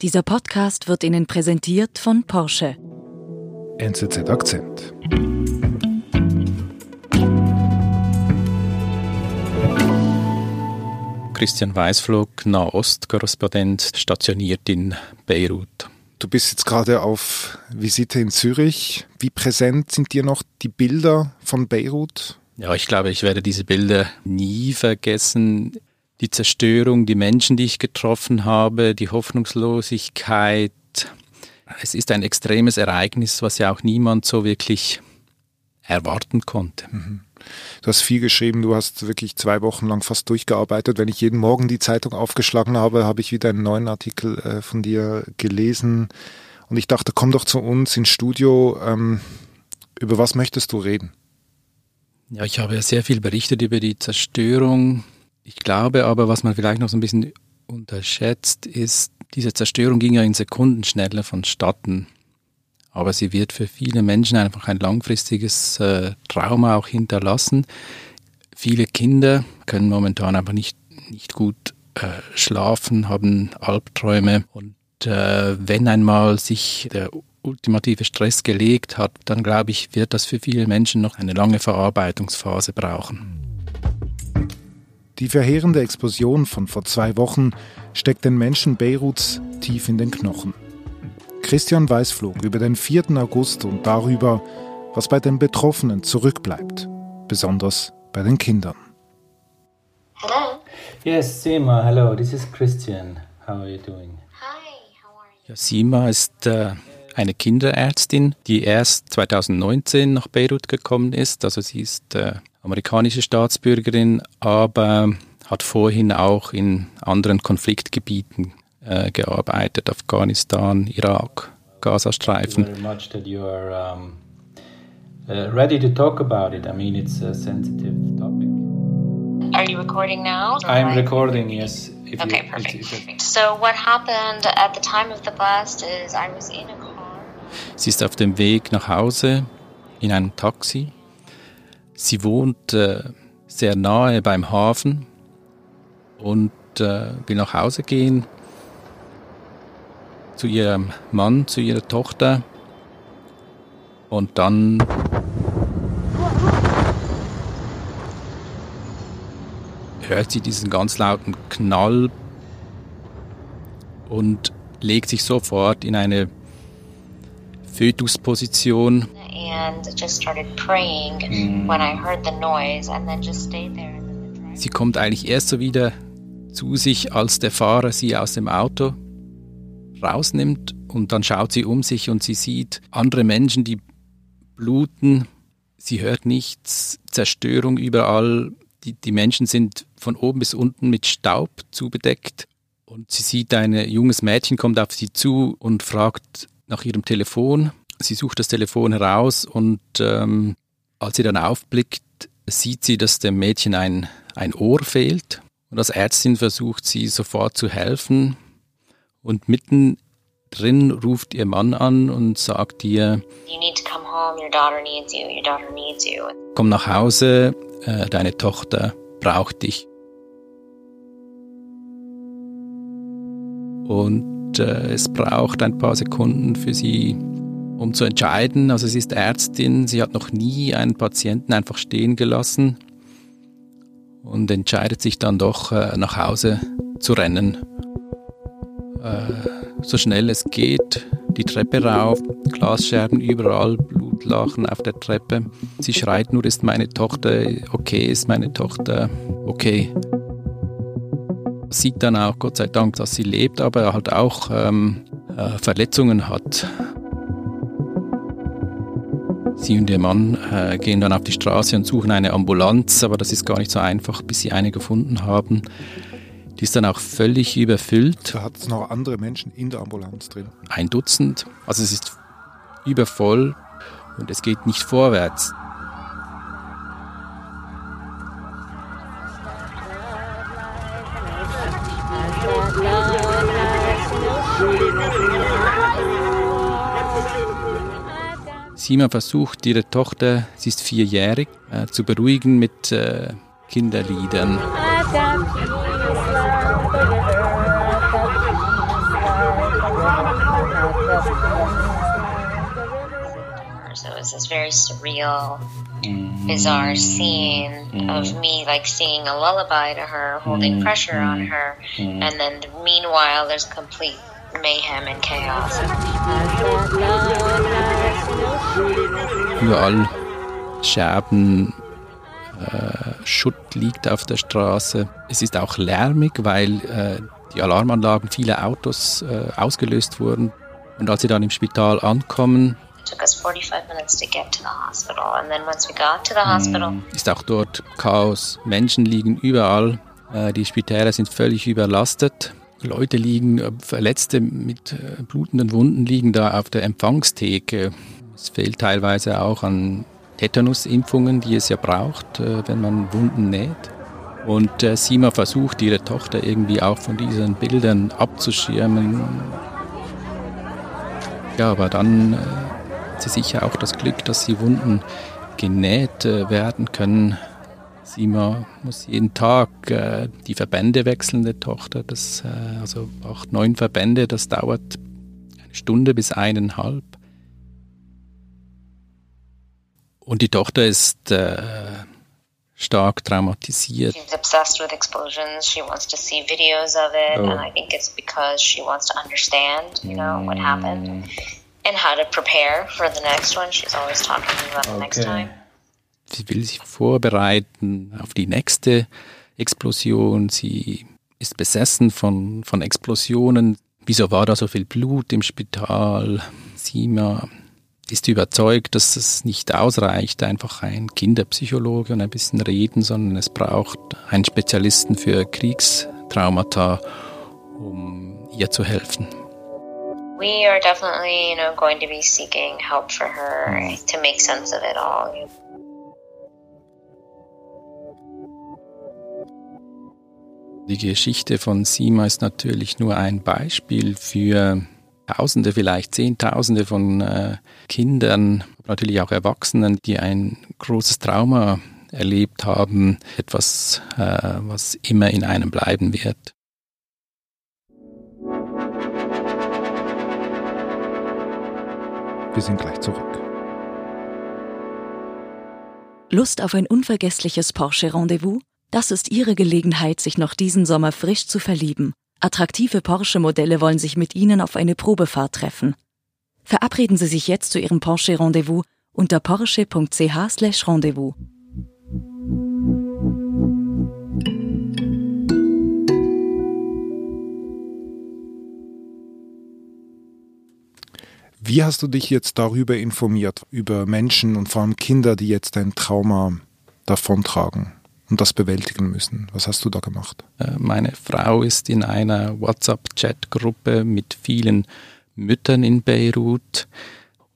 Dieser Podcast wird Ihnen präsentiert von Porsche. NZZ Akzent. Christian Weißflog, Nahost-Korrespondent, stationiert in Beirut. Du bist jetzt gerade auf Visite in Zürich. Wie präsent sind dir noch die Bilder von Beirut? Ja, ich glaube, ich werde diese Bilder nie vergessen die Zerstörung, die Menschen, die ich getroffen habe, die Hoffnungslosigkeit. Es ist ein extremes Ereignis, was ja auch niemand so wirklich erwarten konnte. Mhm. Du hast viel geschrieben, du hast wirklich zwei Wochen lang fast durchgearbeitet. Wenn ich jeden Morgen die Zeitung aufgeschlagen habe, habe ich wieder einen neuen Artikel äh, von dir gelesen. Und ich dachte, komm doch zu uns ins Studio. Ähm, über was möchtest du reden? Ja, ich habe ja sehr viel berichtet über die Zerstörung ich glaube aber, was man vielleicht noch so ein bisschen unterschätzt, ist, diese Zerstörung ging ja in Sekunden schneller vonstatten. Aber sie wird für viele Menschen einfach ein langfristiges äh, Trauma auch hinterlassen. Viele Kinder können momentan einfach nicht, nicht gut äh, schlafen, haben Albträume. Und äh, wenn einmal sich der ultimative Stress gelegt hat, dann glaube ich, wird das für viele Menschen noch eine lange Verarbeitungsphase brauchen. Die verheerende Explosion von vor zwei Wochen steckt den Menschen Beiruts tief in den Knochen. Christian Weißflog über den 4. August und darüber, was bei den Betroffenen zurückbleibt, besonders bei den Kindern. Hello. Yes, Sima, hello. This is Christian. How are you doing? Hi, how are you? Ja, Sima ist äh, eine Kinderärztin, die erst 2019 nach Beirut gekommen ist. Also sie ist äh, amerikanische Staatsbürgerin, aber hat vorhin auch in anderen Konfliktgebieten äh, gearbeitet, Afghanistan, Irak, Gazastreifen. Uh, ready to talk about it. I mean, it's a sensitive topic. Are you recording now? I'm recording, yes. If okay, you, perfect. If, if so what happened at the time of the blast is I was in a car. Sie ist auf dem Weg nach Hause in einem Taxi Sie wohnt äh, sehr nahe beim Hafen und äh, will nach Hause gehen zu ihrem Mann, zu ihrer Tochter. Und dann hört sie diesen ganz lauten Knall und legt sich sofort in eine Fötusposition Sie kommt eigentlich erst so wieder zu sich, als der Fahrer sie aus dem Auto rausnimmt und dann schaut sie um sich und sie sieht andere Menschen, die bluten. Sie hört nichts, Zerstörung überall. Die, die Menschen sind von oben bis unten mit Staub zubedeckt und sie sieht ein junges Mädchen kommt auf sie zu und fragt nach ihrem Telefon Sie sucht das Telefon heraus und ähm, als sie dann aufblickt, sieht sie, dass dem Mädchen ein, ein Ohr fehlt. Und als Ärztin versucht sie sofort zu helfen. Und mitten drin ruft ihr Mann an und sagt ihr, komm nach Hause, äh, deine Tochter braucht dich. Und äh, es braucht ein paar Sekunden für sie, um zu entscheiden. Also sie ist Ärztin, sie hat noch nie einen Patienten einfach stehen gelassen und entscheidet sich dann doch äh, nach Hause zu rennen. Äh, so schnell es geht, die Treppe rauf, Glasscherben überall, Blutlachen auf der Treppe. Sie schreit nur, ist meine Tochter okay, ist meine Tochter okay. Sieht dann auch, Gott sei Dank, dass sie lebt, aber halt auch ähm, äh, Verletzungen hat. Sie und ihr Mann äh, gehen dann auf die Straße und suchen eine Ambulanz, aber das ist gar nicht so einfach, bis sie eine gefunden haben. Die ist dann auch völlig überfüllt. Da hat es noch andere Menschen in der Ambulanz drin. Ein Dutzend. Also es ist übervoll und es geht nicht vorwärts. Sima versucht, ihre Tochter, sie ist vierjährig, äh, zu beruhigen mit äh, Kinderliedern. So it was this very surreal, bizarre scene of mm-hmm. me like singing a lullaby to her, holding mm-hmm. pressure on her, mm-hmm. and then meanwhile there's complete mayhem and chaos. Überall Scherben, äh, Schutt liegt auf der Straße. Es ist auch lärmig, weil äh, die Alarmanlagen vieler Autos äh, ausgelöst wurden. Und als sie dann im Spital ankommen, ist auch dort Chaos. Menschen liegen überall. Äh, die Spitäler sind völlig überlastet. Leute liegen, äh, Verletzte mit äh, blutenden Wunden liegen da auf der Empfangstheke. Es fehlt teilweise auch an Tetanusimpfungen, die es ja braucht, wenn man Wunden näht. Und Sima versucht, ihre Tochter irgendwie auch von diesen Bildern abzuschirmen. Ja, aber dann hat sie sicher auch das Glück, dass die Wunden genäht werden können. Sima muss jeden Tag äh, die Verbände wechseln, der Tochter. Das, äh, also acht, neun Verbände, das dauert eine Stunde bis eineinhalb. Und die Tochter ist äh, stark traumatisiert. She's obsessed with explosions. She wants to see videos of it, oh. and I think it's because she wants to understand, you know, what happened and how to prepare for the next one. She's always talking about the okay. next time. Sie will sich vorbereiten auf die nächste Explosion. Sie ist besessen von, von Explosionen. Wieso war da so viel Blut im Spital? Sima ist überzeugt, dass es nicht ausreicht, einfach ein Kinderpsychologe und ein bisschen reden, sondern es braucht einen Spezialisten für Kriegstraumata, um ihr zu helfen. We are definitely, you know, going to be seeking help for her to make sense of it all. Die Geschichte von Sima ist natürlich nur ein Beispiel für Tausende, vielleicht Zehntausende von äh, Kindern, natürlich auch Erwachsenen, die ein großes Trauma erlebt haben, etwas, äh, was immer in einem bleiben wird. Wir sind gleich zurück. Lust auf ein unvergessliches Porsche-Rendezvous? Das ist Ihre Gelegenheit, sich noch diesen Sommer frisch zu verlieben. Attraktive Porsche-Modelle wollen sich mit Ihnen auf eine Probefahrt treffen. Verabreden Sie sich jetzt zu Ihrem Porsche-Rendezvous unter porsche.ch/rendezvous. Wie hast du dich jetzt darüber informiert, über Menschen und vor allem Kinder, die jetzt ein Trauma davontragen? Und das bewältigen müssen. Was hast du da gemacht? Äh, meine Frau ist in einer WhatsApp-Chat-Gruppe mit vielen Müttern in Beirut.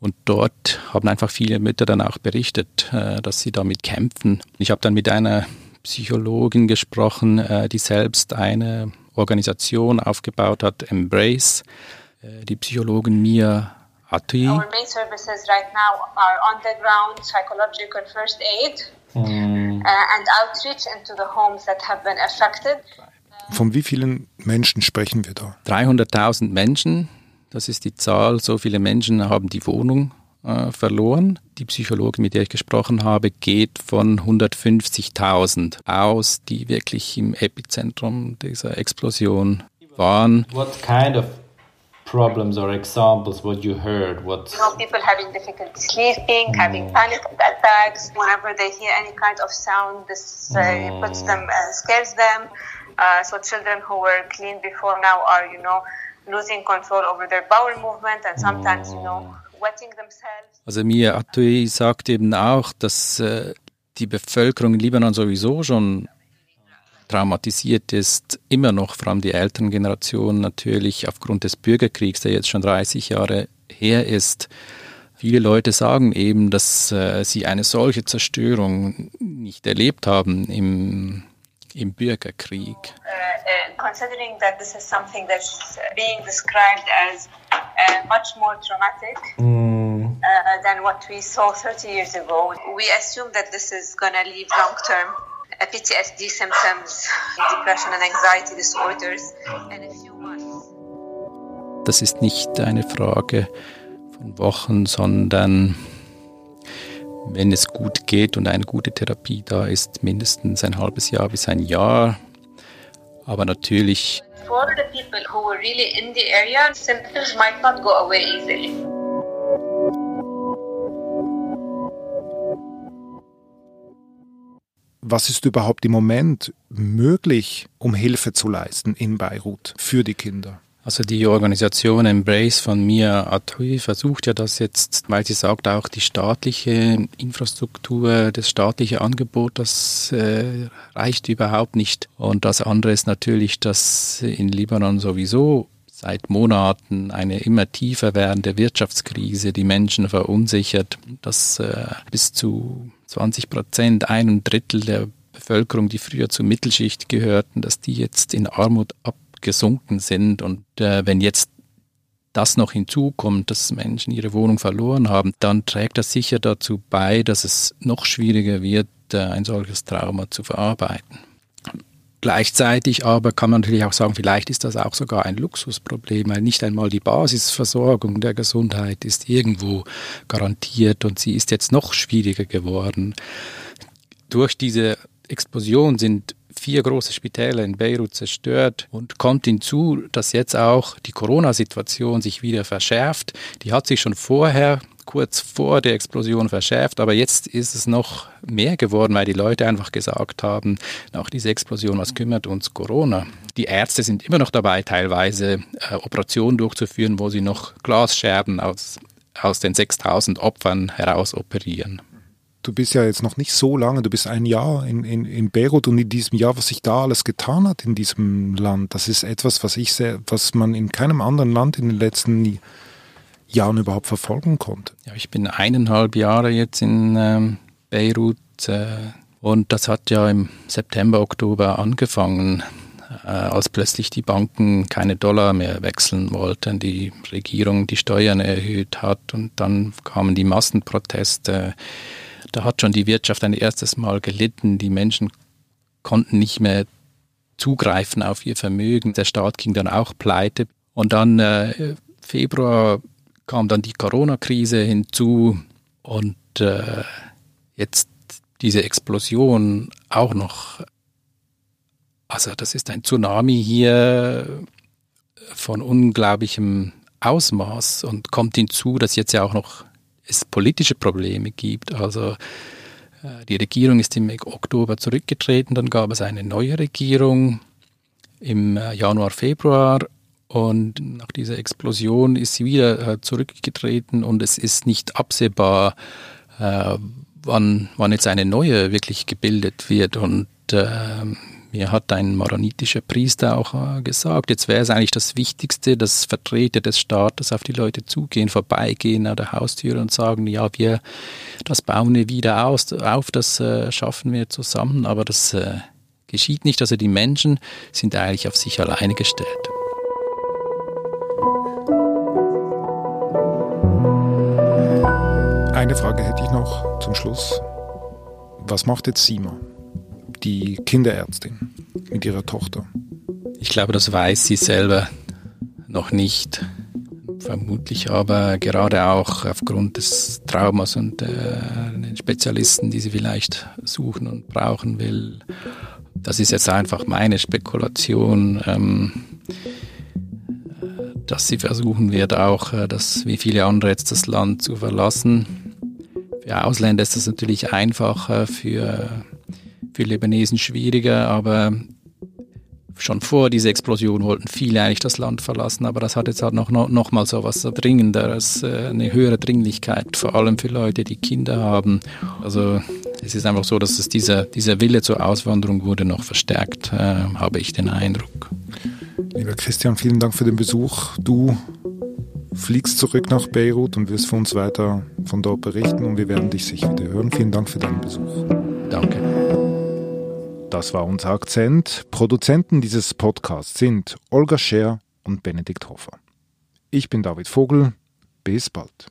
Und dort haben einfach viele Mütter dann auch berichtet, äh, dass sie damit kämpfen. Ich habe dann mit einer Psychologin gesprochen, äh, die selbst eine Organisation aufgebaut hat, Embrace. Die Psychologin Mia Atui. Our main services right now are on the ground psychological first aid mm. and outreach into the homes that have been affected. Von wie vielen Menschen sprechen wir da? 300.000 Menschen, das ist die Zahl. So viele Menschen haben die Wohnung äh, verloren. Die Psychologin, mit der ich gesprochen habe, geht von 150.000 aus, die wirklich im Epizentrum dieser Explosion waren. What kind of problems or examples what you heard what you know, people having difficulty sleeping mm. having panic attacks whenever they hear any kind of sound this uh, mm. puts them uh, scares them uh, so children who were clean before now are you know losing control over their bowel movement and sometimes you know wetting themselves also Mia Atui sagt eben auch dass äh, die Bevölkerung in Libanon sowieso schon traumatisiert ist, immer noch, vor allem die älteren Generationen natürlich aufgrund des Bürgerkriegs, der jetzt schon 30 Jahre her ist. Viele Leute sagen eben, dass äh, sie eine solche Zerstörung nicht erlebt haben im, im Bürgerkrieg. Uh, uh, considering that this is something that's being described as uh, much more traumatic mm. uh, than what we saw 30 years ago, we assume that this is going to leave long term PTSD symptoms, depression and anxiety disorders in a few months. Das ist nicht eine Frage von Wochen, sondern wenn es gut geht und eine gute Therapie da ist, mindestens ein halbes Jahr bis ein Jahr. Aber natürlich. For the people who were really in the area, symptoms might not go away easily. Was ist überhaupt im Moment möglich, um Hilfe zu leisten in Beirut für die Kinder? Also die Organisation Embrace von Mia Atui versucht ja das jetzt, weil sie sagt, auch die staatliche Infrastruktur, das staatliche Angebot, das äh, reicht überhaupt nicht. Und das andere ist natürlich, dass in Libanon sowieso seit Monaten eine immer tiefer werdende Wirtschaftskrise die Menschen verunsichert, dass äh, bis zu 20 Prozent, einem Drittel der Bevölkerung, die früher zur Mittelschicht gehörten, dass die jetzt in Armut ab gesunken sind. Und äh, wenn jetzt das noch hinzukommt, dass Menschen ihre Wohnung verloren haben, dann trägt das sicher dazu bei, dass es noch schwieriger wird, äh, ein solches Trauma zu verarbeiten. Gleichzeitig aber kann man natürlich auch sagen, vielleicht ist das auch sogar ein Luxusproblem, weil nicht einmal die Basisversorgung der Gesundheit ist irgendwo garantiert und sie ist jetzt noch schwieriger geworden. Durch diese Explosion sind vier große Spitäler in Beirut zerstört und kommt hinzu, dass jetzt auch die Corona-Situation sich wieder verschärft. Die hat sich schon vorher kurz vor der Explosion verschärft, aber jetzt ist es noch mehr geworden, weil die Leute einfach gesagt haben, nach dieser Explosion, was kümmert uns Corona? Die Ärzte sind immer noch dabei, teilweise äh, Operationen durchzuführen, wo sie noch Glasscherben aus, aus den 6000 Opfern heraus operieren du bist ja jetzt noch nicht so lange, du bist ein Jahr in, in, in Beirut und in diesem Jahr, was sich da alles getan hat in diesem Land, das ist etwas, was ich sehr, was man in keinem anderen Land in den letzten Jahren überhaupt verfolgen konnte. Ja, ich bin eineinhalb Jahre jetzt in ähm, Beirut äh, und das hat ja im September, Oktober angefangen, äh, als plötzlich die Banken keine Dollar mehr wechseln wollten, die Regierung die Steuern erhöht hat und dann kamen die Massenproteste da hat schon die Wirtschaft ein erstes Mal gelitten. Die Menschen konnten nicht mehr zugreifen auf ihr Vermögen. Der Staat ging dann auch pleite. Und dann äh, Februar kam dann die Corona-Krise hinzu und äh, jetzt diese Explosion auch noch. Also das ist ein Tsunami hier von unglaublichem Ausmaß und kommt hinzu, dass jetzt ja auch noch es politische Probleme gibt. Also äh, die Regierung ist im Oktober zurückgetreten, dann gab es eine neue Regierung im äh, Januar, Februar und nach dieser Explosion ist sie wieder äh, zurückgetreten und es ist nicht absehbar, wann, wann jetzt eine neue wirklich gebildet wird. Und ähm, mir hat ein maronitischer Priester auch äh, gesagt, jetzt wäre es eigentlich das Wichtigste, dass Vertreter des Staates auf die Leute zugehen, vorbeigehen an der Haustür und sagen, ja, wir, das bauen wir wieder aus, auf, das äh, schaffen wir zusammen, aber das äh, geschieht nicht. Also die Menschen sind eigentlich auf sich alleine gestellt. Eine Frage hätte ich noch zum Schluss. Was macht jetzt Sima? die Kinderärztin mit ihrer Tochter? Ich glaube, das weiß sie selber noch nicht. Vermutlich aber gerade auch aufgrund des Traumas und äh, den Spezialisten, die sie vielleicht suchen und brauchen will. Das ist jetzt einfach meine Spekulation, ähm, dass sie versuchen wird, auch äh, das, wie viele andere jetzt das Land zu verlassen. Für Ausländer ist das natürlich einfacher, für für Libanesen schwieriger, aber schon vor dieser Explosion wollten viele eigentlich das Land verlassen, aber das hat jetzt halt noch, noch, noch mal so was Dringenderes, äh, eine höhere Dringlichkeit, vor allem für Leute, die Kinder haben. Also es ist einfach so, dass es dieser, dieser Wille zur Auswanderung wurde noch verstärkt, äh, habe ich den Eindruck. Lieber Christian, vielen Dank für den Besuch. Du fliegst zurück nach Beirut und wirst für uns weiter von dort berichten und wir werden dich sicher wieder hören. Vielen Dank für deinen Besuch. Danke. Das war unser Akzent. Produzenten dieses Podcasts sind Olga Scher und Benedikt Hofer. Ich bin David Vogel. Bis bald.